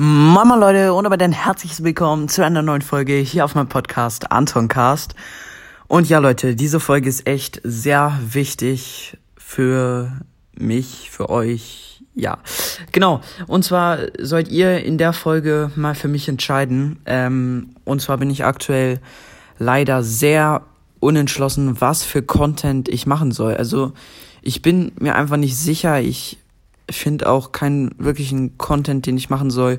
Mama Leute und aber dann herzlich willkommen zu einer neuen Folge hier auf meinem Podcast Antoncast. Und ja Leute, diese Folge ist echt sehr wichtig für mich, für euch. Ja, genau. Und zwar sollt ihr in der Folge mal für mich entscheiden. Ähm, und zwar bin ich aktuell leider sehr unentschlossen, was für Content ich machen soll. Also ich bin mir einfach nicht sicher. Ich finde auch keinen wirklichen Content, den ich machen soll.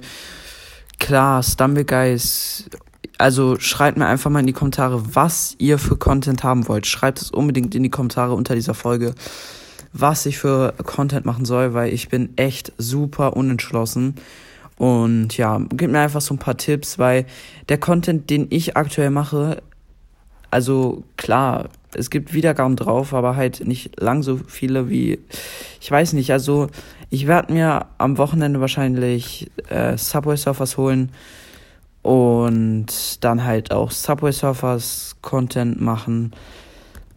Klar, Stumble Guys. Also schreibt mir einfach mal in die Kommentare, was ihr für Content haben wollt. Schreibt es unbedingt in die Kommentare unter dieser Folge, was ich für Content machen soll, weil ich bin echt super unentschlossen. Und ja, gebt mir einfach so ein paar Tipps, weil der Content, den ich aktuell mache, also klar, es gibt Wiedergaben drauf, aber halt nicht lang so viele wie, ich weiß nicht, also ich werde mir am Wochenende wahrscheinlich äh, Subway Surfers holen und dann halt auch Subway Surfers Content machen.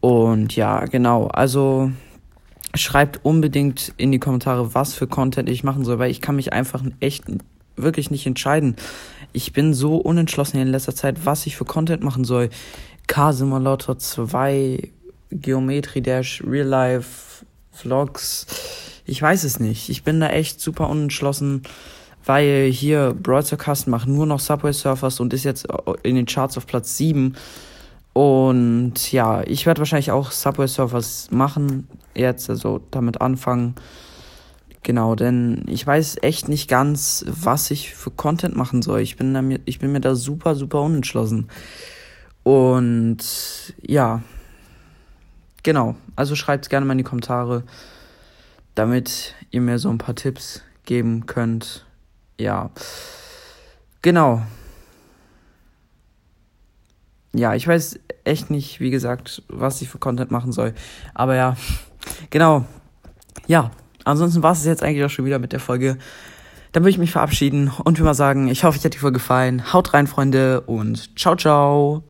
Und ja, genau, also schreibt unbedingt in die Kommentare, was für Content ich machen soll, weil ich kann mich einfach echt wirklich nicht entscheiden. Ich bin so unentschlossen in letzter Zeit, was ich für Content machen soll. K-Simulator 2, Geometry Dash, Real Life, Vlogs. Ich weiß es nicht. Ich bin da echt super unentschlossen, weil hier Broadcast macht nur noch Subway Surfers und ist jetzt in den Charts auf Platz 7. Und ja, ich werde wahrscheinlich auch Subway Surfers machen, jetzt, also damit anfangen. Genau, denn ich weiß echt nicht ganz, was ich für Content machen soll. Ich bin, da ich bin mir da super, super unentschlossen. Und ja, genau. Also schreibt gerne mal in die Kommentare, damit ihr mir so ein paar Tipps geben könnt. Ja, genau. Ja, ich weiß echt nicht, wie gesagt, was ich für Content machen soll. Aber ja, genau. Ja, ansonsten war es jetzt eigentlich auch schon wieder mit der Folge. Dann würde ich mich verabschieden und wie mal sagen, ich hoffe, euch hat die Folge gefallen. Haut rein, Freunde, und ciao, ciao.